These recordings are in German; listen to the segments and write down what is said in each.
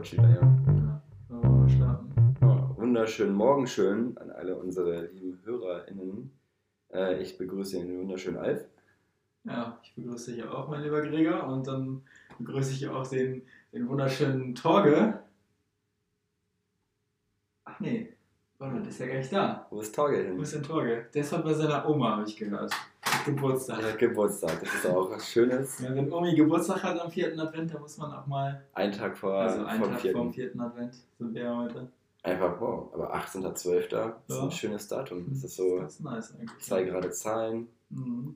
läuft wieder, ja. Wunderschönen Morgen schön an alle unsere lieben HörerInnen. Äh, ich begrüße den wunderschönen Alf. Ja, ich begrüße dich auch, mein lieber Gregor. Und dann begrüße ich auch den, den wunderschönen Torge. Ach nee, warte, der ist ja gar nicht da. Wo ist Torge Wo hin? ist denn Torge? Der ist heute bei seiner Oma, habe ich gehört. Geburtstag. Hat Geburtstag, das ist auch was Schönes. Ja, wenn Omi Geburtstag hat am 4. Advent, dann muss man auch mal, Ein Tag vor also einen vom Tag vierten. vorm 4. Advent sind wir heute. Einfach, wow, aber 18.12. ist Ja. ein schönes Datum. Das ist so Das ist nice eigentlich. zwei gerade Zahlen, Mhm.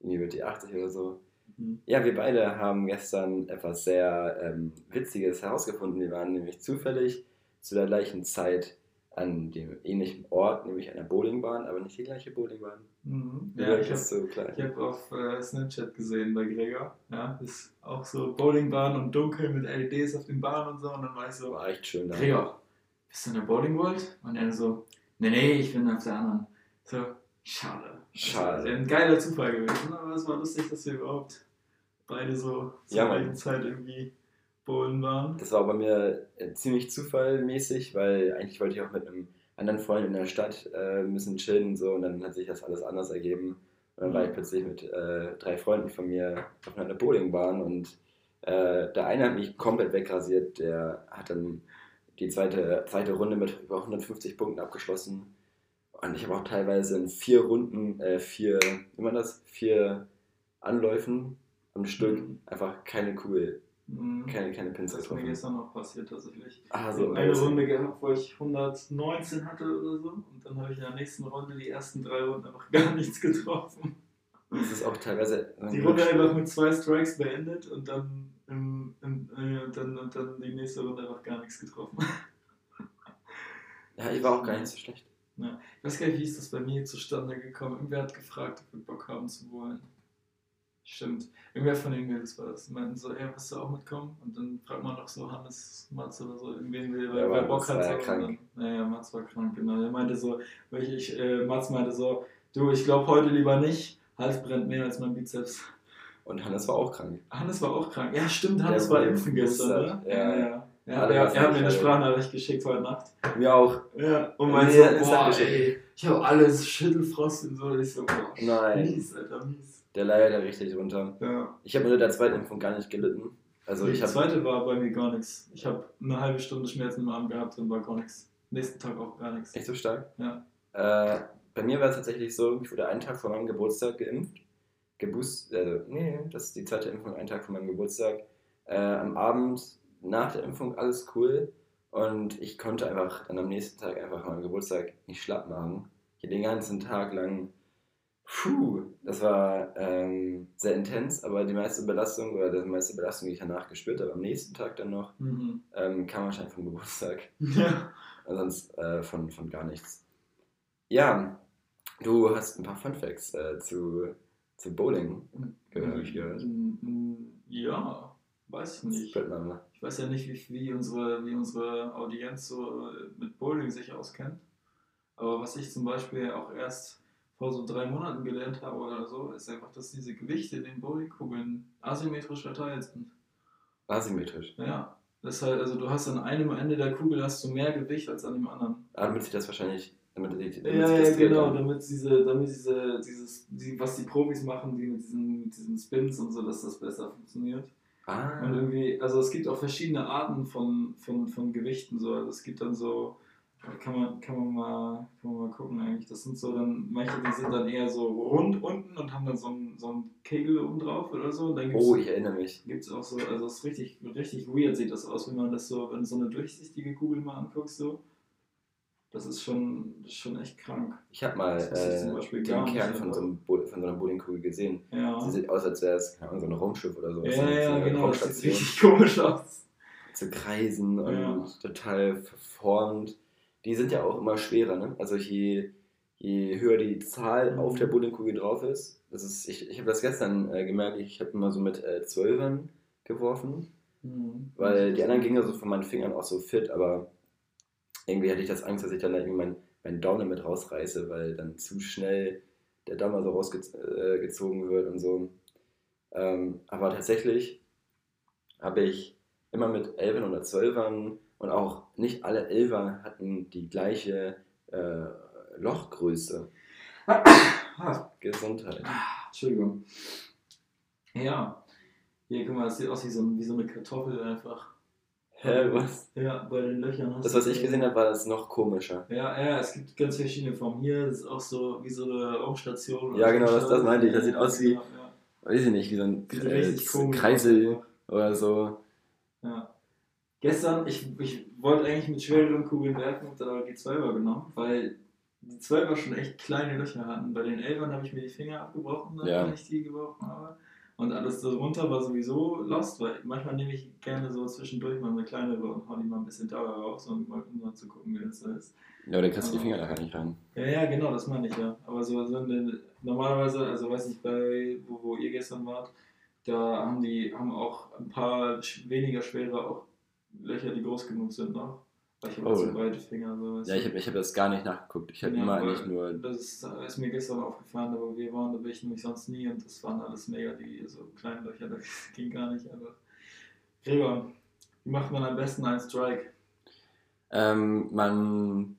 irgendwie wird die 80 oder so. Mhm. Ja, wir beide haben gestern etwas sehr ähm, Witziges herausgefunden. Wir waren nämlich zufällig zu der gleichen Zeit an dem ähnlichen Ort, nämlich einer Bowlingbahn, aber nicht die gleiche Bowlingbahn. Mhm. Ja, ich habe so habe auf äh, Snapchat gesehen bei Gregor. Ja, ist auch so Bowlingbahn und dunkel mit LEDs auf den Bahnen und so. Und dann war ich so, War echt schön da. Gregor, bist du in der Bowling World? Und er so, nee, nee, ich bin auf der anderen. So, schade. Schade. Das wäre ein geiler Zufall gewesen, aber es war lustig, dass wir überhaupt beide so zur Ja, gleichen Zeit irgendwie bowlen waren. Das war bei mir äh, ziemlich zufallmäßig, weil eigentlich wollte ich auch mit einem anderen Freund in der Stadt äh, ein bisschen chillen und so und dann hat sich das alles anders ergeben. Und dann war ich plötzlich mit äh, drei Freunden von mir auf einer Bowlingbahn und äh, der eine hat mich komplett wegrasiert, der hat dann die zweite, zweite Runde mit über 150 Punkten abgeschlossen. Und ich habe auch teilweise in vier Runden, äh, vier, wie man das, vier Anläufen am Stück Mhm. einfach keine Kugel, Mhm. keine, keine Pins Das ist mir gestern noch passiert tatsächlich. Ah, Ich habe eine. Runde gehabt, wo ich 119 hatte oder so. Und dann habe ich in der nächsten Runde die ersten drei Runden einfach gar nichts getroffen. Das ist auch teilweise. Die Runde einfach mit zwei Strikes beendet und dann, im, im, äh, dann, und dann die nächste Runde einfach gar nichts getroffen. Ja, ich war auch gar nicht so schlecht. Ich weiß gar nicht, wie ist das bei mir zustande gekommen. Irgendwer hat gefragt, ob wir Bock haben zu wollen. Stimmt. Irgendwer von den Mädels war das. Die meinten so, ey, willst du auch mitkommen? Und dann fragt man doch so Hannes, Mats oder so, irgendwen, wer, Ja, wer Bock hat. war ja krank. Dann, naja, Mats war krank, genau. Der meinte so, weil ich, äh, Mats meinte so, du, ich glaube heute lieber nicht. Hals brennt mehr als mein Bizeps. Und Hannes war auch krank. Hannes war auch krank. Ja, stimmt, Hannes Der war impfen gestern, ne? ja. ja. ja. Alle er, was er hat mir eine. Sprachnachricht geschickt heute Nacht. Mir auch. Ja, und meinte er so, boah, ey, ich habe alles Schüttelfrost und so. Und ich so, boah, Nein. mies, Alter, mies. Der leidet da richtig runter. Ja. Ich habe unter der zweiten Impfung gar nicht gelitten. Also die ich habe. zweite war bei mir gar nichts. Ich habe eine halbe Stunde Schmerzen im Arm gehabt und war gar nichts. Nächsten Tag auch gar nichts. Echt so stark? Ja. Äh, bei mir war es tatsächlich so, ich wurde einen Tag vor meinem Geburtstag geimpft. Geboost, also, nee, das ist die zweite Impfung, einen Tag vor meinem Geburtstag. Äh, am Abend nach der Impfung alles cool. Und ich konnte einfach dann am nächsten Tag einfach an meinem Geburtstag nicht schlapp machen. Ich den ganzen Tag lang. Puh, das war ähm, sehr intens, aber die meiste Belastung oder die meiste Belastung, die ich danach gespürt habe, am nächsten Tag dann noch, Mhm. ähm, kam wahrscheinlich vom Geburtstag. Ja. Sonst äh, von, von gar nichts. Ja, du hast ein paar Funfacts äh, zu, zu Bowling gehört, ich gehört. Mm, Ja, weiß ich nicht. Ich weiß ja nicht, wie, wie, unsere, wie unsere Audienz so äh, mit Bowling sich auskennt. Aber was ich zum Beispiel auch erst vor so drei Monaten gelernt habe oder so, ist einfach, dass diese Gewichte in den Bowlingkugeln asymmetrisch verteilt sind. Asymmetrisch. Ja. Das heißt, also du hast an einem Ende der Kugel hast du mehr Gewicht als an dem anderen. Ah, damit sich das wahrscheinlich. Damit, die- damit Ja, ja, genau, dann. damit diese, damit diese, dieses, die, was die Profis machen, die mit diesen, mit diesen Spins und so, dass das besser funktioniert. Und Ah, irgendwie, also es gibt auch verschiedene Arten von, von, von Gewichten. So. Also es gibt dann so, kann man, kann man mal, kann man mal gucken eigentlich. Das sind so dann, manche die sind dann eher so rund unten und haben dann so einen, so einen Kegel oben drauf oder so. Und dann gibt's, oh, ich erinnere mich. gibt's auch so, also es ist richtig, richtig weird sieht das aus, wenn man das so, wenn du so eine durchsichtige Kugel mal anguckst, so. Das ist schon, das ist schon echt krank. Ich habe mal äh, den Kern von so, einem von so einer Bowlingkugel gesehen. Ja. Sie sieht aus, als wäre es so ein Raumschiff oder so. Ja, so ja, eine genau, das sieht richtig komisch aus. zu kreisen und Ja. total verformt. Die sind ja auch immer schwerer, ne? Also je, je höher die Zahl Mhm. auf der Bowlingkugel drauf ist, das ist ich, ich habe das gestern äh, gemerkt, ich habe immer so mit äh, Zwölfern geworfen, Mhm. weil die anderen gingen so von meinen Fingern auch so fit, aber irgendwie hatte ich das Angst, dass ich dann da irgendwie meinen mein Daumen mit rausreiße, weil dann zu schnell der Daumen so rausgezogen wird und so. Ähm, aber tatsächlich habe ich immer mit Elfern oder Zwölfern und auch nicht alle Elfer hatten die gleiche äh, Lochgröße. Gesundheit. Entschuldigung. Ja. Hier, guck mal, das sieht aus wie so, wie so eine Kartoffel einfach. Hä, was? Ja, bei den Löchern. hast Das, was ich gesehen habe, war das noch komischer. Ja, ja, es gibt ganz verschiedene Formen. Hier ist auch so wie so eine Raumstation. Ja, genau, das- das meinte ich. Das sieht aus wie- Ja, ja. Weiß ich nicht, wie so ein Sieht äh, Kreisel oder so. Ja. Gestern, ich, ich wollte eigentlich mit schwereren Kugeln werfen, hab dann aber die 12er genommen, weil die 12er schon echt kleine Löcher hatten. Bei den 11ern habe ich mir die Finger abgebrochen, dann, Ja. wenn ich die gebrochen habe. Und alles darunter war sowieso lost, weil manchmal nehme ich gerne so zwischendurch mal eine kleinere und hau die mal ein bisschen Dauer raus, um mal, um mal zu gucken, wie das so ist. Ja, aber da kriegst du die Finger da gar nicht rein. Ja, ja, genau, das meine ich ja. Aber so, so eine, normalerweise, also weiß nicht, bei wo, wo ihr gestern wart, da haben die haben auch ein paar weniger schwere auch Löcher, die groß genug sind noch. Weil ich habe Oh. zu weite Finger. So, Ja, ich habe ich hab das gar nicht nachgeguckt. Ich habe Ja, immer eigentlich nur. Das ist, ist mir gestern aufgefallen, aber wir waren, da bin ich nämlich sonst nie und das waren alles mega die so kleine Löcher, das ging gar nicht einfach. Gregor, wie macht man am besten einen Strike? Ähm, man.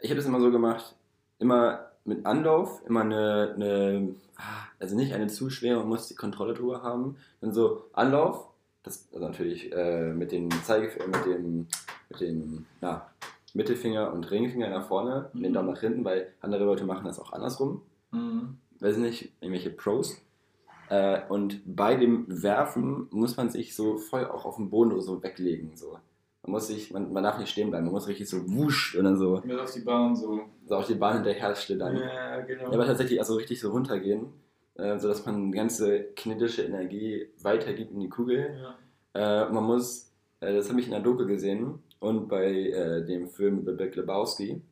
Ich habe es immer so gemacht, immer mit Anlauf, immer eine, eine. ah, Also nicht eine zu schwere, man muss die Kontrolle drüber haben. Dann so Anlauf, das also natürlich äh, mit dem Zeigefinger, mit dem, mit dem na, Mittelfinger und Ringfinger nach vorne, und den Mhm. Daumen nach hinten, weil andere Leute machen das auch andersrum. Mhm. weiß nicht, irgendwelche Pros. Äh, und bei dem Werfen muss man sich so voll auch auf den Boden so weglegen. So. Man muss sich, man, man darf nicht stehen bleiben, man muss richtig so wusch und dann so, Mit auf die Bahn so. so auf die Bahn hinterher schlittern. Ja, genau. Ja, aber tatsächlich also richtig so runtergehen, äh, sodass man die ganze kinetische Energie weitergibt in die Kugel. ja. Äh, man muss, äh, das habe ich in der Doku gesehen und bei äh, dem Film The Big Lebowski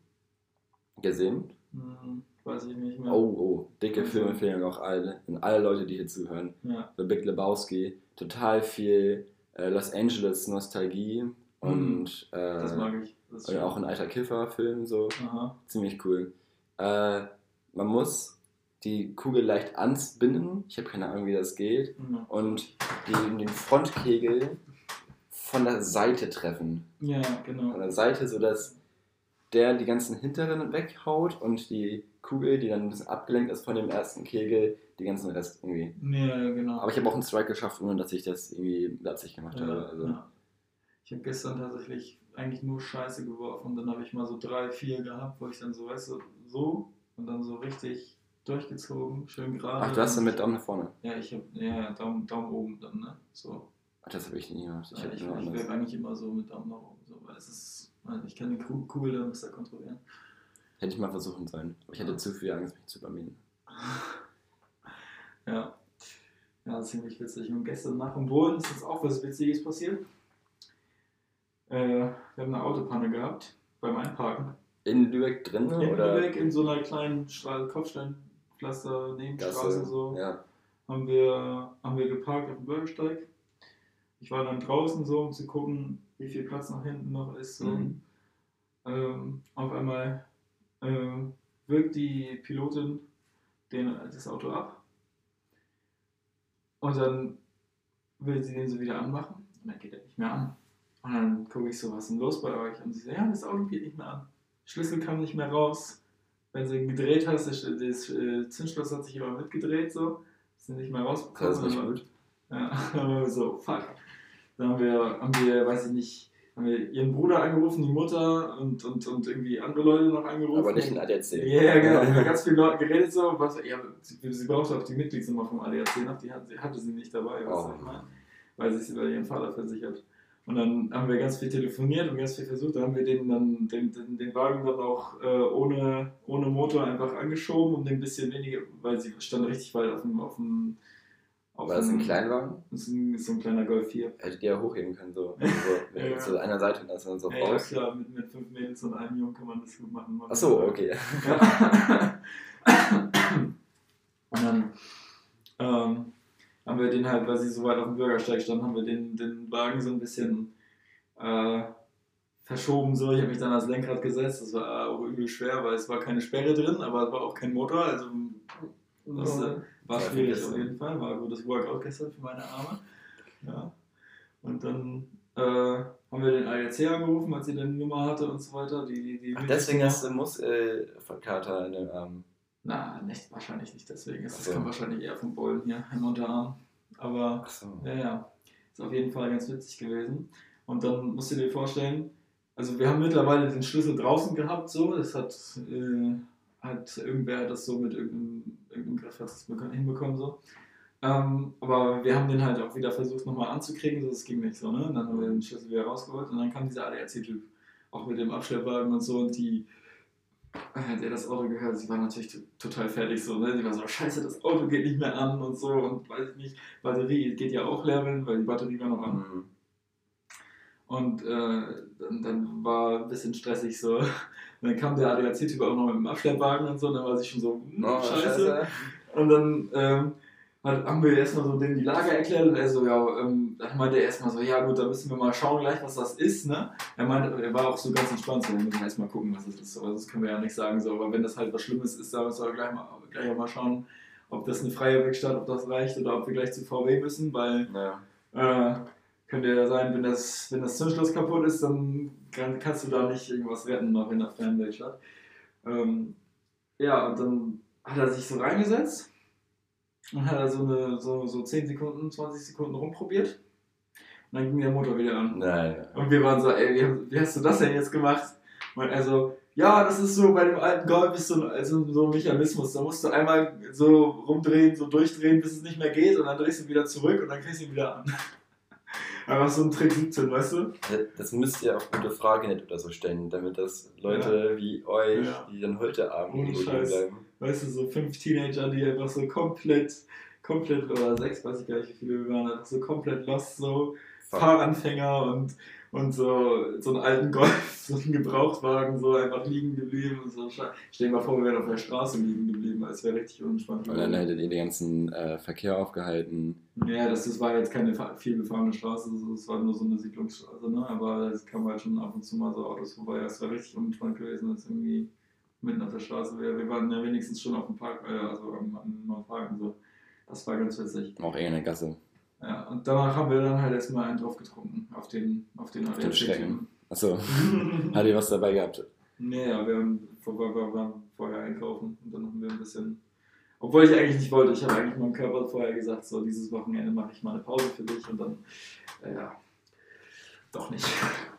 gesehen. Hm, weiß ich nicht mehr. Oh, oh, dicke Filmempfehlung auch alle, an alle Leute, die hier zuhören. Ja. The Big Lebowski, total viel äh, Los Angeles Nostalgie und, äh, Das mag ich. Das und auch ein alter Kiffer-Film, so Aha. ziemlich cool. Man muss die Kugel leicht anspinnen, ich habe keine Ahnung, wie das geht, Ja. und die, den Frontkegel von der Seite treffen. ja, Von genau. der Seite, sodass der die ganzen hinteren weghaut und die Kugel, die dann ein bisschen abgelenkt ist von dem ersten Kegel, die ganzen Rest irgendwie Ja, genau. aber ich habe auch einen Strike geschafft, ohne dass ich das irgendwie Absicht gemacht ja, habe. Also, ja. Ich habe gestern tatsächlich eigentlich nur Scheiße geworfen und dann habe ich mal so drei, vier gehabt, wo ich dann so, weißt du, so und dann so richtig durchgezogen, schön gerade. Ach, du hast dann mit Daumen nach vorne. Ja, ich habe, ja, Daumen, Daumen oben dann, ne? So. Ach, das habe ich nie gemacht. Ich habe ich, ich werfe eigentlich immer so mit Daumen nach oben, so, weil es ist, ich kann die Ku- Kugel dann besser kontrollieren. Hätte ich mal versuchen sollen. Aber ich hatte zu viel Angst, mich zu übermieten. Ja. Ja, ziemlich witzig. Und gestern nach dem Bohlen ist jetzt auch was Witziges passiert. Äh, wir haben eine Autopanne gehabt beim Einparken. In Lübeck drin In oder Lübeck in so einer kleinen Stra Kopfsteinpflaster Nebenstraße so Ja. haben wir, haben wir geparkt auf dem Bürgersteig. Ich war dann draußen so, um zu gucken, wie viel Platz nach hinten noch ist. So. Mhm. Ähm, auf einmal ähm, wirkt die Pilotin den, das Auto ab. Und dann will sie den so wieder anmachen. Und dann geht er nicht mehr an. Und dann gucke ich so, was ist denn los bei euch? Und sie sagt, ja, das Auto geht nicht mehr an. Schlüssel kam nicht mehr raus. Wenn sie gedreht hast, das, das äh, Zündschloss hat sich aber mitgedreht so. Ist nicht mehr rausbekommen. Das ist nicht gut. ja, so, fuck. Dann haben wir, haben wir, weiß ich nicht, haben wir ihren Bruder angerufen, die Mutter und, und, und irgendwie andere Leute noch angerufen. Aber nicht in ADAC. Ja, ja, genau. Wir haben ganz viele Leute geredet so, was, ja, sie, sie brauchte auch die Mitgliedsnummer vom ADAC noch, die hat, hatte sie nicht dabei, Oh. ich meine, weil sie sich über ihren Vater versichert. Und dann haben wir ganz viel telefoniert und ganz viel versucht, da haben wir den dann den, den, den Wagen dann auch äh, ohne, ohne Motor einfach angeschoben, um den ein bisschen weniger, weil sie stand richtig weit auf dem, auf dem auf War das ein Kleinwagen? Das ist ein, ist so ein kleiner Golf 4. Hättet ihr ja hochheben können, so. So Ja. Zu einer Seite und das dann so Ja, ja, raus. klar, mit, mit fünf Mädels und einem Jungen kann man das gut machen. Achso, okay. Ja. Und dann ähm, haben wir den halt, weil sie so weit auf dem Bürgersteig stand, haben wir den, den Wagen so ein bisschen äh, verschoben. So. Ich habe mich dann ans Lenkrad gesetzt. Das war auch übel schwer, weil es war keine Sperre drin, aber es war auch kein Motor. Also das äh, war schwierig auf jeden Fall. War ein gutes Workout gestern für meine Arme. Ja. Und dann äh, haben wir den ADAC angerufen, als sie dann die Nummer hatte und so weiter. Die, die, die Ach, deswegen hast du Muskelkater in den Armen. Na, nicht, wahrscheinlich nicht deswegen. Das Ach so. kommt wahrscheinlich eher vom Bowlen hier im Unterarm. Aber so. ja, ja, ist auf jeden Fall ganz witzig gewesen. Und dann musst du dir vorstellen, also wir haben mittlerweile den Schlüssel draußen gehabt, so, das hat, äh, hat irgendwer das so mit irgendeinem, irgendeinem Griff hat das hinbekommen, so. Ähm, aber wir haben den halt auch wieder versucht nochmal anzukriegen, so, das ging nicht so, ne? Und dann haben wir den Schlüssel wieder rausgeholt und dann kam dieser ADAC-Typ, auch mit dem Abschleppwagen und so und die, äh, der das Auto gehört, sie war natürlich total fertig so, ne? Sie war so, scheiße, das Auto geht nicht mehr an und so und weiß ich nicht, Batterie geht ja auch leer, weil die Batterie war noch an. Mhm. Und äh, dann, dann war ein bisschen stressig so. Und dann kam der ADAC-Typ auch noch mit dem Abschleppwagen und so, und dann war sie schon so, hm, Oh, scheiße. Und dann ähm, hat, haben wir erstmal so dem die Lage erklärt und er so, ja, ähm, dann meinte er erstmal so, ja gut, da müssen wir mal schauen gleich, was das ist, ne? Er meinte, er war auch so ganz entspannt, so, wir müssen erstmal gucken, was das ist, aber das können wir ja nicht sagen, so, aber wenn das halt was Schlimmes ist, dann müssen wir gleich, mal, gleich auch mal schauen, ob das eine freie Werkstatt, ob das reicht oder ob wir gleich zu VW müssen, weil Ja. äh, könnte ja sein, wenn das, wenn das Zündschloss kaputt ist, dann kann, kannst du da nicht irgendwas retten noch in der freien Werkstatt. Ähm, ja, und dann hat er sich so reingesetzt und hat er so, eine, so, so 10 Sekunden, 20 Sekunden rumprobiert. Und dann ging der Motor wieder an. Nein. Und wir waren so, ey, wie, wie hast du das denn jetzt gemacht? Und er so, ja, das ist so, bei dem alten Golf ist so ein, also so ein Mechanismus. Da musst du einmal so rumdrehen, so durchdrehen, bis es nicht mehr geht und dann drehst du wieder zurück und dann kriegst du ihn wieder an. Einfach so ein Trick 17, weißt du? Das müsst ihr auf gute Fragenet oder so stellen, damit das Leute wie euch, Ja. die dann heute Abend Ohne Scheiß. bleiben. Weißt du, so fünf Teenager, die einfach so komplett, komplett, oder sechs, weiß ich gar nicht, wie viele wir waren, einfach so komplett lost, so. Fahranfänger und, und so, so einen alten Golf, so einen Gebrauchtwagen, so einfach liegen geblieben und so. Stell dir mal vor, wir wären auf der Straße liegen geblieben, es wäre richtig unentspannt. Und dann hättet ihr den ganzen äh, Verkehr aufgehalten. Ja, das, das war jetzt keine viel befahrene Straße, es war nur so eine Siedlungsstraße, ne? aber es kam halt schon ab und zu mal so Autos vorbei. Es war richtig unentspannt gewesen, als irgendwie mitten auf der Straße wäre. Wir waren ja wenigstens schon auf dem Park, äh, also am, am, am Park und so. Das war ganz witzig. Auch eher in der Gasse. Ja, und danach haben wir dann halt erstmal einen drauf getrunken, auf den, auf den den Schrecken. Achso, hat ihr was dabei gehabt? nee, ja, wir haben, vor, wir, wir waren vorher einkaufen und dann haben wir ein bisschen. Obwohl ich eigentlich nicht wollte, ich habe eigentlich meinem Körper vorher gesagt, so dieses Wochenende mache ich mal eine Pause für dich und dann, äh, ja, doch nicht.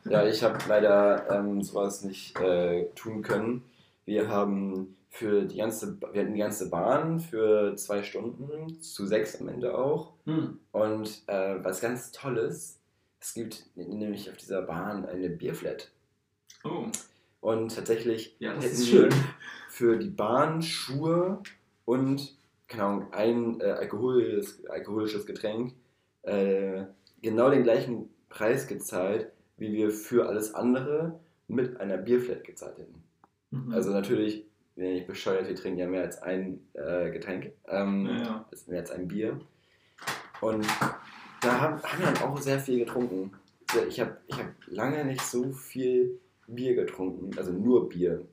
Ja, ich habe leider ähm, sowas nicht äh, tun können. Wir haben für die ganze, wir hatten die ganze Bahn für zwei Stunden, zu sechs am Ende auch. Hm. Und äh, was ganz Tolles, es gibt nämlich auf dieser Bahn eine Bierflat. Oh, Und tatsächlich ja, hätten wir für die Bahn Schuhe und, keine Ahnung, ein äh, alkoholisches, alkoholisches Getränk äh, genau den gleichen Preis gezahlt, wie wir für alles andere mit einer Bierflat gezahlt hätten. Mhm. Also natürlich, bin ja nicht bescheuert, wir trinken ja mehr als ein äh, Getränk, ähm, Ja, ja. mehr als ein Bier. Und da haben, haben wir dann auch sehr viel getrunken. Ich habe ich hab lange nicht so viel Bier getrunken, also nur Bier.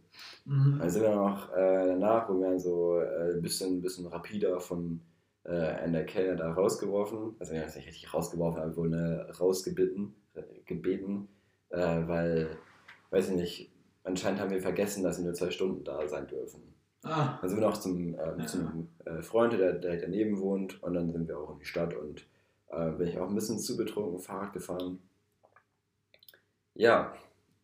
Mhm. Dann sind wir noch äh, danach, wo wir dann so äh, ein bisschen, bisschen rapider von äh, der Kellner da rausgeworfen. Also wir haben es nicht richtig rausgeworfen, aber wohl eine rausgebeten, äh, gebeten, äh, weil, weiß ich nicht, anscheinend haben wir vergessen, dass wir nur zwei Stunden da sein dürfen. Ah, Dann sind wir noch zum, ähm, Ja. zum äh, Freund, der direkt daneben wohnt, und dann sind wir auch in die Stadt und äh, bin ich auch ein bisschen zu betrunken Fahrrad gefahren. Ja,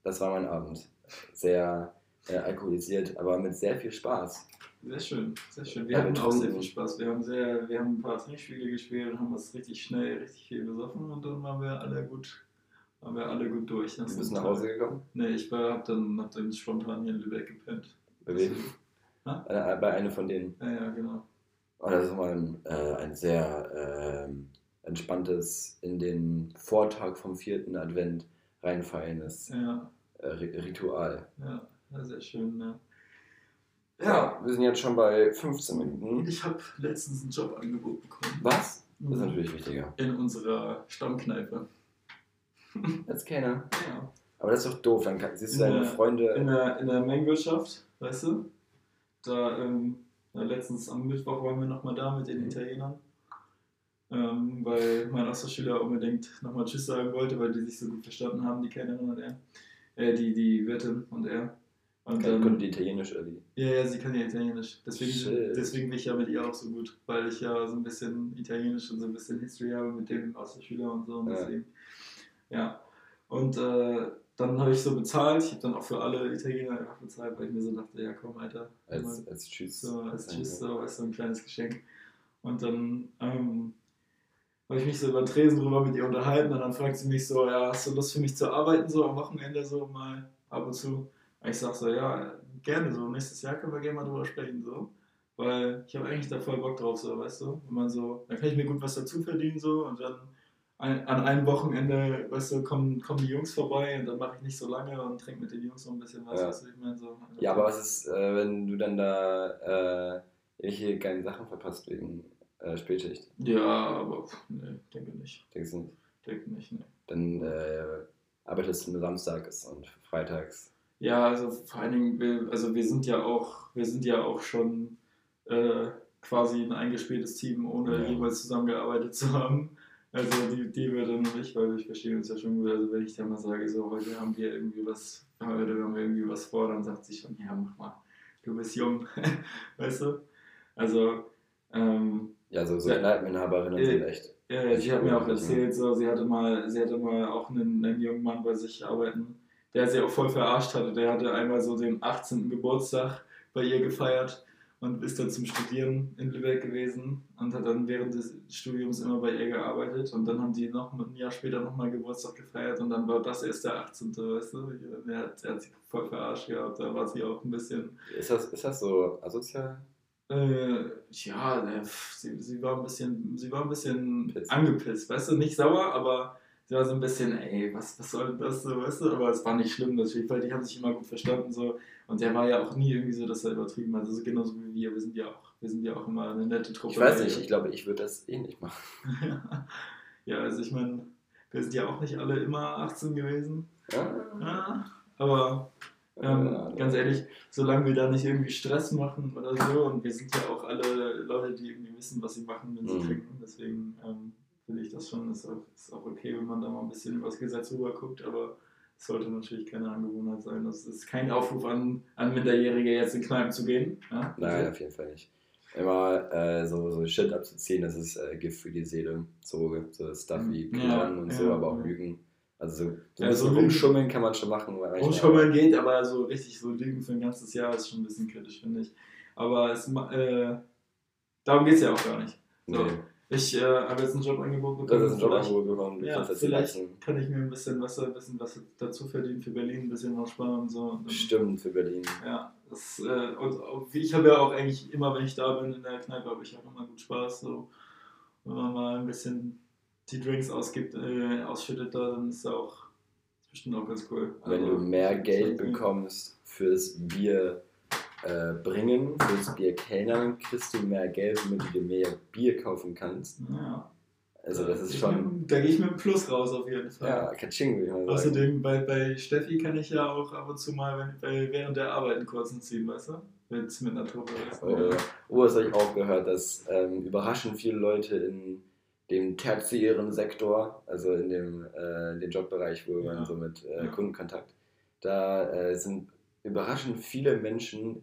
das war mein Abend. Sehr äh, alkoholisiert, aber mit sehr viel Spaß. sehr schön, sehr schön. Wir Ja, hatten auch sehr viel Spaß. Wir haben, sehr, wir haben ein paar Trinkspiele gespielt und haben uns richtig schnell, richtig viel besoffen und dann waren wir alle gut, waren wir alle gut durch. Du Das bist ist nach. Hause gekommen? Nee, ich war, hab dann, hab dann spontan hier in Lübeck gepennt. Bei wem? Ha? Äh, bei einer von denen. Ja, ja, genau. Oh, das ist mal ein, äh, ein sehr ähm, entspanntes, in den Vortag vom vierten Advent reinfallendes Ja, äh, Ri- Ritual. ja, sehr schön. Ja. Ja, wir sind jetzt schon bei 15 Minuten. Ich habe letztens ein Jobangebot bekommen. Was? Das ist Mhm. natürlich wichtiger. In unserer Stammkneipe. Als Kenner. Ja. Aber das ist doch doof, dann kann, siehst du In deine der- Freunde. In der, in der Mengwirtschaft, weißt du? Da, ähm, ja, letztens am Mittwoch waren wir nochmal da mit den Mhm. Italienern. ähm, weil mein Austauschschüler unbedingt nochmal Tschüss sagen wollte, weil die sich so gut verstanden haben, die Kellnerin und er. Äh, die, die Wirtin und er. Und Kann, dann, konnten die Italienisch irgendwie? ja, ja, sie kann ja Italienisch. Deswegen, Shit. deswegen bin ich ja mit ihr auch so gut, weil ich ja so ein bisschen Italienisch und so ein bisschen History habe mit dem Austauschschüler und so. Und Ja. deswegen, ja. Und äh, dann habe ich so bezahlt. Ich habe dann auch für alle Italiener einfach bezahlt, weil ich mir so dachte, ja komm, Alter. Als, als Tschüss. So, als Tschüss, so, du, so ein kleines Geschenk. Und dann ähm, habe ich mich so über Tresen drüber mit ihr unterhalten und dann fragt sie mich so, ja, hast du Lust für mich zu arbeiten, so am Wochenende so mal ab und zu? Und ich sag so, ja, gerne so, nächstes Jahr können wir gerne mal drüber sprechen, so. Weil ich habe eigentlich da voll Bock drauf, so, weißt du? Wenn man so, dann kann ich mir gut was dazu verdienen, so, und dann ein, an einem Wochenende, weißt du, kommen, kommen die Jungs vorbei und dann mache ich nicht so lange und trinke mit den Jungs noch ein bisschen was, Ja. du, ich meine so. Ja, aber was ist, äh, wenn du dann da äh, irgendwelche geilen Sachen verpasst wegen äh, Spätschicht? Ja, aber pff, nee, denke nicht. Denkst du nicht? Denke nicht, nee. Dann äh, arbeitest du nur samstags und freitags. Ja, also vor allen Dingen, wir, also wir sind ja auch, wir sind ja auch schon äh, quasi ein eingespieltes Team, ohne Ja. jemals zusammengearbeitet zu haben. Also die, die wir dann nicht, weil wir verstehen uns ja schon gut. Also wenn ich dann mal sage, so heute haben wir irgendwie was, heute haben wir irgendwie was vor, dann sagt sie schon, ja mach mal, du bist jung, weißt du? Also ähm, Ja, so, so Ja. Kneipeninhaberinnen Äh, sind echt. Ja, ja, sie hat mir auch erzählt, so, sie hatte mal, sie hatte mal auch einen, einen jungen Mann bei sich arbeiten, der sie auch voll verarscht hatte. Der hatte einmal so den 18. Geburtstag bei ihr gefeiert und ist dann zum Studieren in Lübeck gewesen und hat dann während des Studiums immer bei ihr gearbeitet und dann haben die noch ein Jahr später nochmal Geburtstag gefeiert und dann war das erst der 18. Weißt du? Der hat, der hat sie voll verarscht gehabt, da war sie auch ein bisschen Ist das, ist das so asozial? äh, ja, pf, sie, sie war ein bisschen, sie war ein bisschen angepisst, weißt du, nicht sauer, aber sie war so ein bisschen, ey, was, was soll das so, weißt du, aber es war nicht schlimm natürlich, weil die haben sich immer gut verstanden so und der war ja auch nie irgendwie so, dass er übertrieben hat, also genauso wie wir, wir sind ja auch, wir sind ja auch immer eine nette Truppe. Ich weiß nicht, ich glaube, ich würde das eh nicht machen. ja, also ich meine, wir sind ja auch nicht alle immer 18 gewesen, Ja, ja, aber ähm, ganz ehrlich, solange wir da nicht irgendwie Stress machen oder so, und wir sind ja auch alle Leute, die irgendwie wissen, was sie machen, wenn sie Mhm. trinken, deswegen ähm, finde ich das schon, ist auch, ist auch okay, wenn man da mal ein bisschen übers Gesetz rüber guckt, aber sollte natürlich keine Angewohnheit sein. Das ist kein Aufruf an, an Minderjährige, jetzt in Kneipen zu gehen. Ja? Nein, auf jeden Fall nicht. Immer äh, so, so Shit abzuziehen, das ist äh, Gift für die Seele. So, so Stuff wie Ja, Klauen und so, ja, aber auch ja. Lügen. Also so, so Ja, so rumschummeln kann man schon machen. Rumschummeln geht, aber so richtig so Lügen für ein ganzes Jahr ist schon ein bisschen kritisch, finde ich. Aber es, äh, darum geht es ja auch gar nicht. So. Nee, Ich äh, habe jetzt ein Jobangebot bekommen. das ist ein Jobangebot bekommen. Ja, vielleicht kann ich mir ein bisschen was, ein bisschen was dazu verdienen für Berlin, ein bisschen was sparen und so. Und Stimmt, für Berlin. Ja, das, äh, und ich habe ja auch eigentlich immer, wenn ich da bin in der Kneipe, habe ich auch immer gut Spaß. So. Wenn man mal ein bisschen die Drinks ausgibt, äh, ausschüttet, da, dann ist auch bestimmt auch ganz cool. Wenn Also, du mehr Geld bekommst fürs Bier äh, bringen, fürs Bier kellnern, kriegst du mehr Geld, damit du dir mehr Bier kaufen kannst. Ja. Also das ist schon, mit- Da gehe ich mit einem Plus raus auf jeden Fall. ja, Katsching, würde ich mal sagen. Außerdem bei, bei Steffi kann ich ja auch ab und zu mal wenn, bei, während der Arbeit einen kurzen ziehen, weißt du? Mit, mit einer Truppe. Weißt du? Äh, oh, das habe ich auch gehört, dass ähm, überraschend viele Leute in dem tertiären Sektor, also in dem, äh, dem Jobbereich, wo Ja. man so mit äh, Ja. Kundenkontakt, da äh, sind überraschend viele Menschen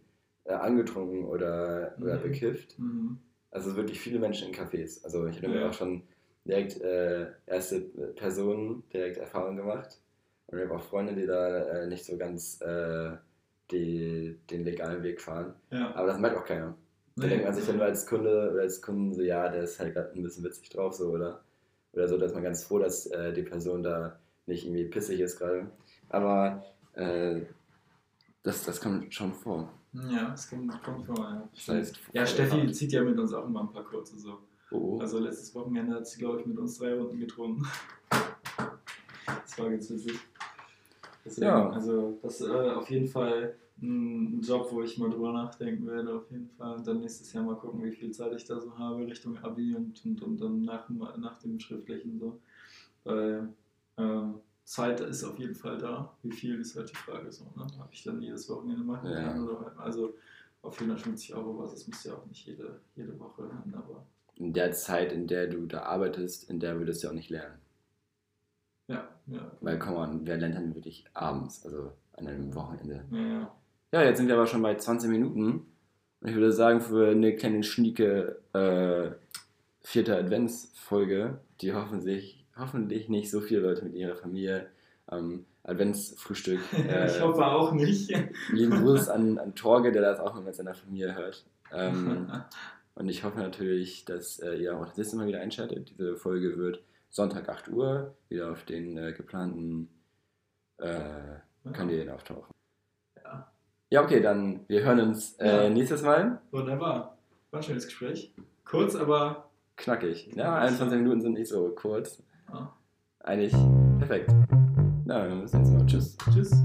äh, angetrunken oder, oder Mhm. bekifft. Mhm. Also wirklich viele Menschen in Cafés. Also ich habe mir Ja. auch schon direkt äh, erste Personen direkt Erfahrung gemacht. Und ich habe auch Freunde, die da äh, nicht so ganz äh, die, den legalen Weg fahren. Ja. Aber das merkt auch keiner. Da Nee. denkt man sich dann nur als Kunde oder als Kunden so, ja, der ist halt gerade ein bisschen witzig drauf, so, oder? Oder so, dass man ganz froh, dass äh, die Person da nicht irgendwie pissig ist gerade. Aber äh, das, das kommt schon vor. Ja, das kommt, kommt vor, ja. Heißt, Ja, Steffi zieht ja mit uns auch immer ein paar kurze so. Oh. Also letztes Wochenende hat sie, glaube ich, mit uns drei Runden getrunken. Das war ganz witzig. Deswegen, Ja. Also das ist äh, auf jeden Fall ein Job, wo ich mal drüber nachdenken werde, auf jeden Fall. Und dann nächstes Jahr mal gucken, wie viel Zeit ich da so habe Richtung Abi und, und, und dann nach, dem- nach dem Schriftlichen so. Weil ähm, Zeit ist auf jeden Fall da. Wie viel ist halt die Frage so, ne? Ob ich dann jedes Wochenende machen Ja. kann oder also auf 450 Euro Basis muss ja auch nicht jede, jede Woche hin, aber in der Zeit, in der du da arbeitest, in der würdest du auch nicht lernen. Ja, ja. Weil, komm on, wer lernt dann wirklich abends, also an einem Wochenende? Ja, ja. Ja, jetzt sind wir aber schon bei 20 Minuten. Und ich würde sagen, für eine kleine schnieke äh, vierte Adventsfolge, die hoffentlich, hoffentlich nicht so viele Leute mit ihrer Familie am Adventsfrühstück. Äh, ich hoffe auch nicht. Lieben Gruß an, an Torge, der das auch mal mit seiner Familie hört. Ähm, und ich hoffe natürlich, dass äh, ihr auch das nächste Mal wieder einschaltet. Diese Folge wird Sonntag 8 Uhr wieder auf den äh, geplanten äh, Kanälen auftauchen. Ja. Ja, okay, dann wir hören uns äh, Ja. nächstes Mal. Wunderbar. War ein schönes Gespräch. Kurz, aber Knackig. Ja, 21 Minuten sind nicht so kurz. Eigentlich perfekt. Na, wir sehen uns mal. Tschüss. tschüss.